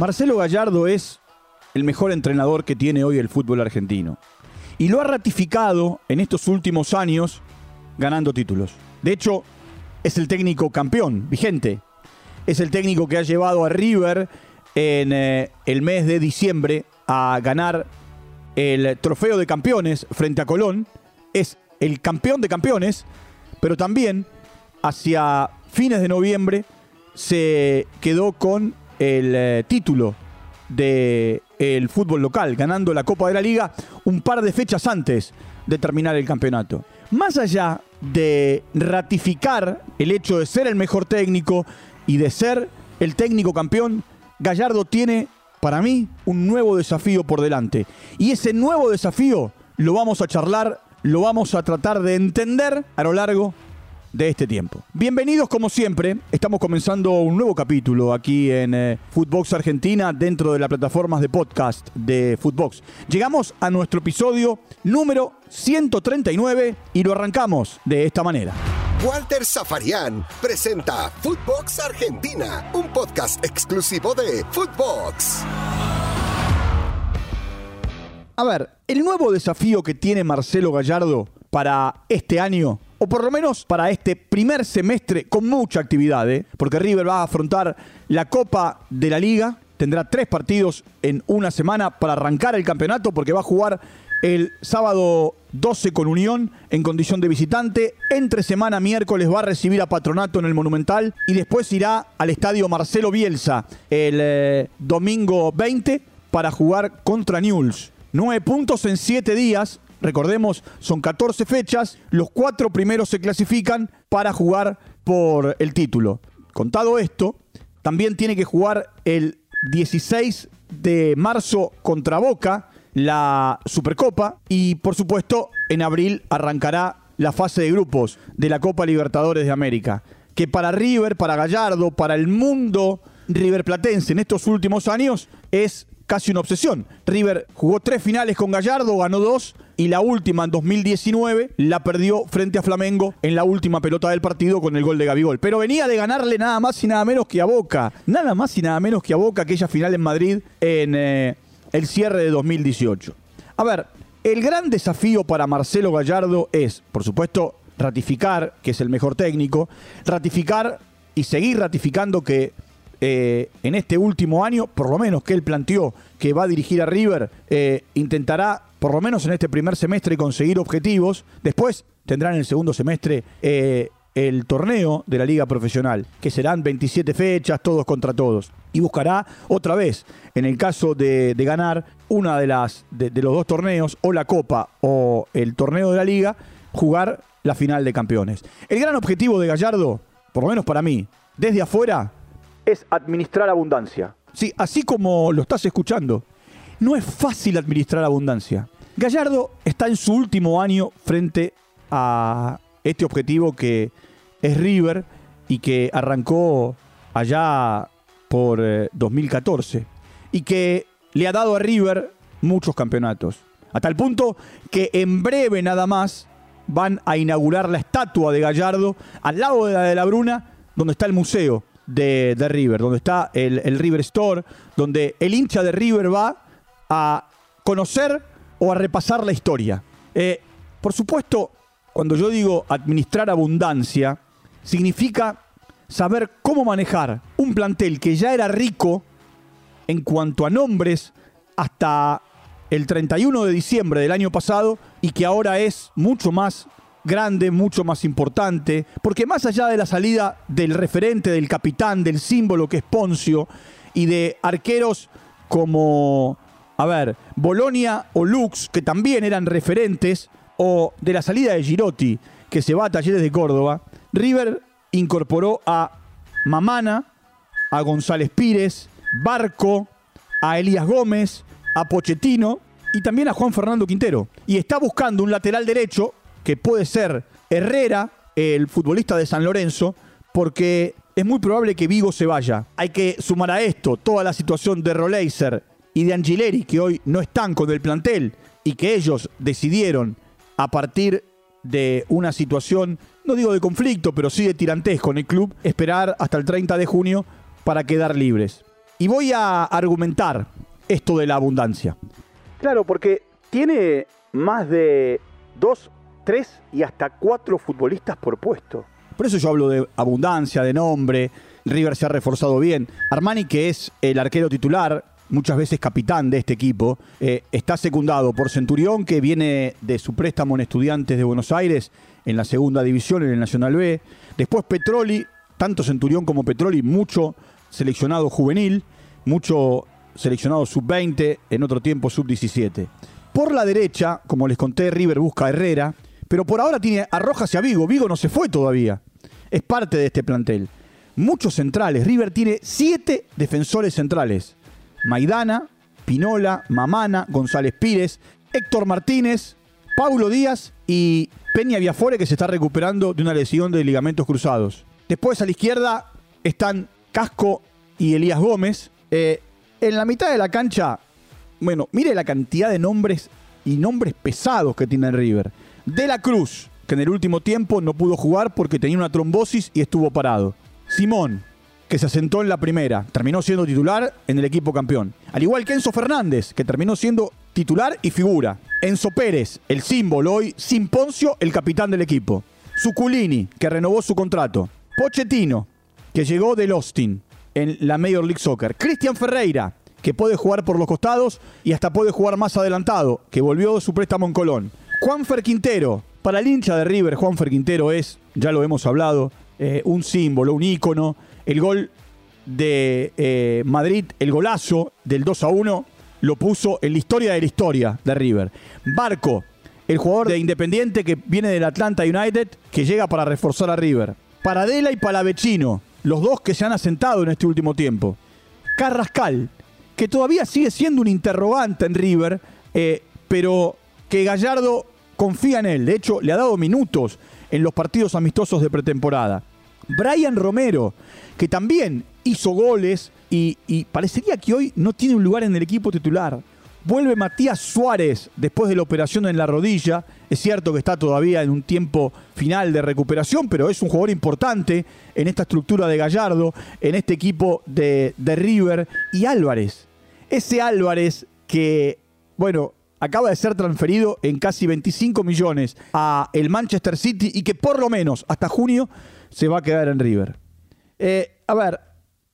Marcelo Gallardo es el mejor entrenador que tiene hoy el fútbol argentino. Y lo ha ratificado en estos últimos años ganando títulos. De hecho, es el técnico campeón, vigente. Es el técnico que ha llevado a River en eh, el mes de diciembre a ganar el trofeo de campeones frente a Colón. Es el campeón de campeones, pero también hacia fines de noviembre se quedó con el eh, título del el fútbol local, ganando la Copa de la Liga un par de fechas antes de terminar el campeonato. Más allá de ratificar el hecho de ser el mejor técnico y de ser el técnico campeón, Gallardo tiene, para mí, un nuevo desafío por delante. Y ese nuevo desafío lo vamos a charlar, lo vamos a tratar de entender a lo largo de este tiempo. Bienvenidos como siempre, estamos comenzando un nuevo capítulo aquí en eh, Footbox Argentina dentro de las plataformas de podcast de Footbox. Llegamos a nuestro episodio número 139 y lo arrancamos de esta manera. Walter Zafarian presenta Footbox Argentina, un podcast exclusivo de Footbox. A ver, el nuevo desafío que tiene Marcelo Gallardo para este año o por lo menos para este primer semestre con mucha actividad, ¿eh? porque River va a afrontar la Copa de la Liga, tendrá tres partidos en una semana para arrancar el campeonato, porque va a jugar el sábado 12 con Unión en condición de visitante. Entre semana miércoles va a recibir a Patronato en el Monumental y después irá al estadio Marcelo Bielsa el eh, domingo 20 para jugar contra Newell's. Nueve puntos en siete días Recordemos, son 14 fechas, los cuatro primeros se clasifican para jugar por el título. Contado esto, también tiene que jugar el 16 de marzo contra Boca, la Supercopa, y por supuesto en abril arrancará la fase de grupos de la Copa Libertadores de América, que para River, para Gallardo, para el mundo River Platense en estos últimos años es casi una obsesión. River jugó tres finales con Gallardo, ganó dos y la última en 2019 la perdió frente a Flamengo en la última pelota del partido con el gol de Gabigol. Pero venía de ganarle nada más y nada menos que a Boca. Nada más y nada menos que a Boca aquella final en Madrid en eh, el cierre de 2018. A ver, el gran desafío para Marcelo Gallardo es, por supuesto, ratificar que es el mejor técnico, ratificar y seguir ratificando que eh, en este último año, por lo menos que él planteó que va a dirigir a River, eh, intentará, por lo menos en este primer semestre, conseguir objetivos. Después tendrá en el segundo semestre eh, el torneo de la liga profesional, que serán 27 fechas, todos contra todos. Y buscará otra vez, en el caso de, ganar una de, las, de los dos torneos, o la Copa o el torneo de la liga, jugar la final de campeones. El gran objetivo de Gallardo, por lo menos para mí, desde afuera, es administrar abundancia. Sí, así como lo estás escuchando. No es fácil administrar abundancia. Gallardo está en su último año frente a este objetivo que es River y que arrancó allá por 2014 eh, y que le ha dado a River muchos campeonatos. A tal punto que en breve nada más van a inaugurar la estatua de Gallardo al lado de la de la Bruna, donde está el museo de, River, donde está el, River Store, donde el hincha de River va a conocer o a repasar la historia. Eh, por supuesto, cuando yo digo administrar abundancia, significa saber cómo manejar un plantel que ya era rico en cuanto a nombres hasta el 31 de diciembre del año pasado y que ahora es mucho más grande, mucho más importante, porque más allá de la salida del referente, del capitán, del símbolo que es Poncio, y de arqueros como, a ver, Bolonia o Lux, que también eran referentes, o de la salida de Girotti, que se va a Talleres de Córdoba, River incorporó a Mamana, a González Pires, Barco, a Elías Gómez, a Pochettino y también a Juan Fernando Quintero. Y está buscando un lateral derecho puede ser Herrera, el futbolista de San Lorenzo, porque es muy probable que Vigo se vaya. Hay que sumar a esto toda la situación de Roleiser y de Angileri, que hoy no están con el plantel y que ellos decidieron a partir de una situación, no digo de conflicto, pero sí de tirantez con el club, esperar hasta el 30 de junio para quedar libres. Y voy a argumentar esto de la abundancia. Claro, porque tiene más de dos, tres y hasta cuatro futbolistas por puesto. Por eso yo hablo de abundancia, de nombre. River se ha reforzado bien. Armani, que es el arquero titular, muchas veces capitán de este equipo, eh, está secundado por Centurión, que viene de su préstamo en Estudiantes de Buenos Aires, en la segunda división, en el Nacional B. Después Petroli, tanto Centurión como Petroli, mucho seleccionado juvenil, mucho seleccionado sub-20, en otro tiempo sub-17. Por la derecha, como les conté, River busca a Herrera, pero por ahora tiene a Rojas y a Vigo. Vigo no se fue todavía. Es parte de este plantel. Muchos centrales. River tiene siete defensores centrales. Maidana, Pinola, Mamana, González Pires, Héctor Martínez, Paulo Díaz y Peña Viafore que se está recuperando de una lesión de ligamentos cruzados. Después a la izquierda están Casco y Elías Gómez. Eh, en la mitad de la cancha bueno, mire la cantidad de nombres y nombres pesados que tiene River. De la Cruz, que en el último tiempo no pudo jugar porque tenía una trombosis y estuvo parado. Simón, que se asentó en la primera, terminó siendo titular en el equipo campeón. Al igual que Enzo Fernández, que terminó siendo titular y figura. Enzo Pérez, el símbolo hoy, sin Poncio, el capitán del equipo. Suculini, que renovó su contrato. Pochettino, que llegó del Austin en la Major League Soccer. Cristian Ferreira, que puede jugar por los costados y hasta puede jugar más adelantado, que volvió de su préstamo en Colón. Juanfer Quintero, para el hincha de River, Juanfer Quintero es, ya lo hemos hablado, eh, un símbolo, un ícono. El gol de eh, Madrid, el golazo del 2 a 1, lo puso en la historia de la historia de River. Barco, el jugador de Independiente que viene del Atlanta United, que llega para reforzar a River. Paradela y Palavecino, los dos que se han asentado en este último tiempo. Carrascal, que todavía sigue siendo un interrogante en River, eh, pero que Gallardo confía en él. De hecho, le ha dado minutos en los partidos amistosos de pretemporada. Brian Romero, que también hizo goles y, parecería que hoy no tiene un lugar en el equipo titular. Vuelve Matías Suárez después de la operación en la rodilla. Es cierto que está todavía en un tiempo final de recuperación, pero es un jugador importante en esta estructura de Gallardo, en este equipo de, de River. Y Álvarez, ese Álvarez que, bueno, acaba de ser transferido en casi 25 millones a el Manchester City y que por lo menos hasta junio se va a quedar en River. Eh, a ver,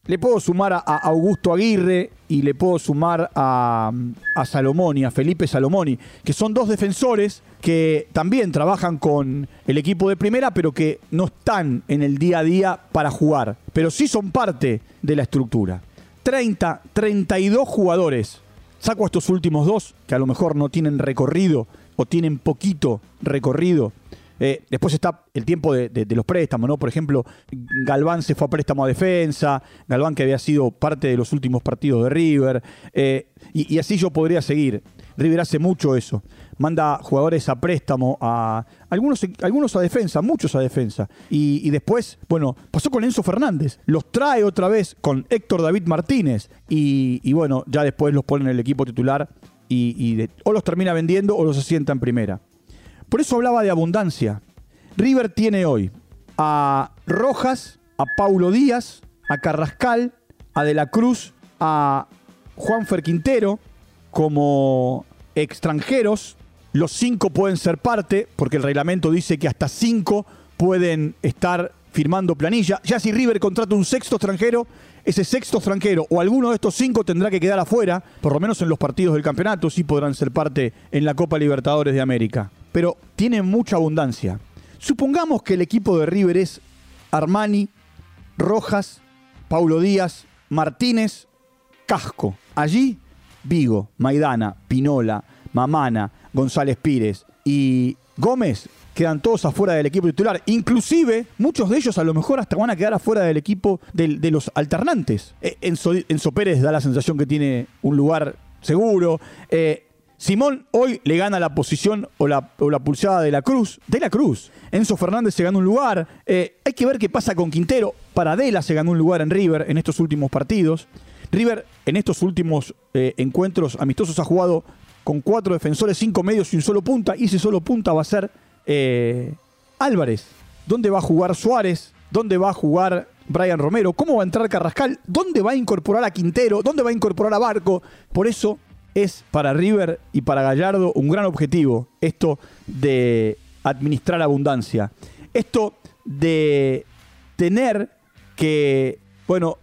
le puedo sumar a, Augusto Aguirre y le puedo sumar a, a Salomoni, a Felipe Salomoni, que son dos defensores que también trabajan con el equipo de primera, pero que no están en el día a día para jugar, pero sí son parte de la estructura. 30, 32 jugadores. Saco estos últimos dos, que a lo mejor no tienen recorrido o tienen poquito recorrido eh, después está el tiempo de, los préstamos, ¿no? Por ejemplo, Galván se fue a préstamo a defensa, Galván que había sido parte de los últimos partidos de River, eh, y, así yo podría seguir. River hace mucho eso. Manda jugadores a préstamo, a algunos, algunos a defensa, muchos a defensa. Y, después, bueno, pasó con Enzo Fernández. Los trae otra vez con Héctor David Martínez. Y, bueno, ya después los pone en el equipo titular y, o los termina vendiendo o los asienta en primera. Por eso hablaba de abundancia. River tiene hoy a Rojas, a Paulo Díaz, a Carrascal, a De la Cruz, a Juanfer Quintero como extranjeros. Los cinco pueden ser parte, porque el reglamento dice que hasta cinco pueden estar firmando planilla. Ya si River contrata un sexto extranjero, ese sexto extranjero o alguno de estos cinco tendrá que quedar afuera, por lo menos en los partidos del campeonato, sí podrán ser parte en la Copa Libertadores de América pero tiene mucha abundancia. Supongamos que el equipo de River es Armani, Rojas, Paulo Díaz, Martínez, Casco. Allí, Vigo, Maidana, Pinola, Mamana, González Pires y Gómez quedan todos afuera del equipo titular. Inclusive, muchos de ellos a lo mejor hasta van a quedar afuera del equipo de, los alternantes. Eh, Enzo, Pérez da la sensación que tiene un lugar seguro. Eh, Simón hoy le gana la posición o la, pulsada de la Cruz. De la Cruz. Enzo Fernández se ganó un lugar. Eh, hay que ver qué pasa con Quintero. Paradela se ganó un lugar en River en estos últimos partidos. River en estos últimos encuentros amistosos ha jugado con cuatro defensores, cinco medios y un solo punta. Y ese solo punta va a ser eh, Álvarez. ¿Dónde va a jugar Suárez? ¿Dónde va a jugar Brian Romero? ¿Cómo va a entrar Carrascal? ¿Dónde va a incorporar a Quintero? ¿Dónde va a incorporar a Barco? Por eso es para River y para Gallardo un gran objetivo esto de administrar abundancia. Esto de tener que, bueno,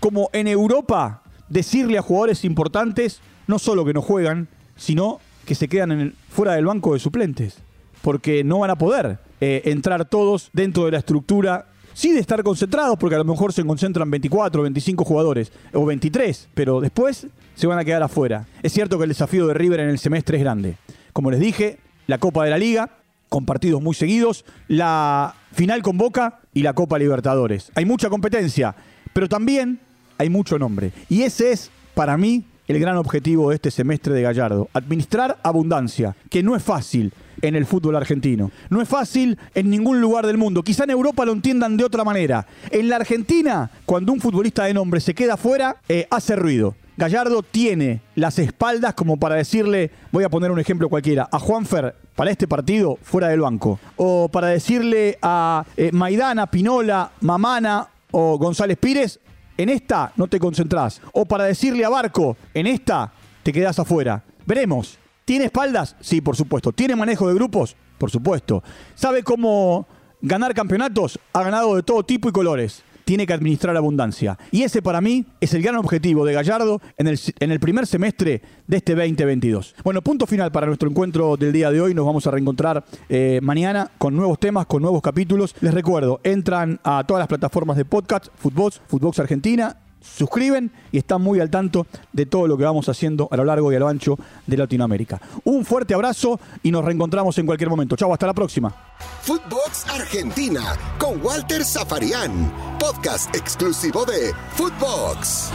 como en Europa, decirle a jugadores importantes no solo que no juegan, sino que se quedan en fuera del banco de suplentes, porque no van a poder eh, entrar todos dentro de la estructura. Sí de estar concentrados, porque a lo mejor se concentran 24, 25 jugadores, o 23, pero después se van a quedar afuera. Es cierto que el desafío de River en el semestre es grande. Como les dije, la Copa de la Liga, con partidos muy seguidos, la final con Boca y la Copa Libertadores. Hay mucha competencia, pero también hay mucho nombre. Y ese es, para mí, el gran objetivo de este semestre de Gallardo. Administrar abundancia, que no es fácil en el fútbol argentino. No es fácil en ningún lugar del mundo. Quizá en Europa lo entiendan de otra manera. En la Argentina, cuando un futbolista de nombre se queda fuera, eh, hace ruido. Gallardo tiene las espaldas como para decirle, voy a poner un ejemplo cualquiera, a Juanfer para este partido fuera del banco. O para decirle a eh, Maidana, Pinola, Mamana o González Pires, en esta no te concentrás. O para decirle a Barco, en esta te quedás afuera. Veremos. ¿Tiene espaldas? Sí, por supuesto. ¿Tiene manejo de grupos? Por supuesto. ¿Sabe cómo ganar campeonatos? Ha ganado de todo tipo y colores tiene que administrar abundancia. Y ese para mí es el gran objetivo de Gallardo en el, en el primer semestre de este 2022. Bueno, punto final para nuestro encuentro del día de hoy. Nos vamos a reencontrar eh, mañana con nuevos temas, con nuevos capítulos. Les recuerdo, entran a todas las plataformas de podcast, Footbox, Footbox Argentina, suscriben y están muy al tanto de todo lo que vamos haciendo a lo largo y a lo ancho de Latinoamérica. Un fuerte abrazo y nos reencontramos en cualquier momento. Chau, hasta la próxima. Footbox Argentina con Walter Zafarian, podcast exclusivo de Footbox.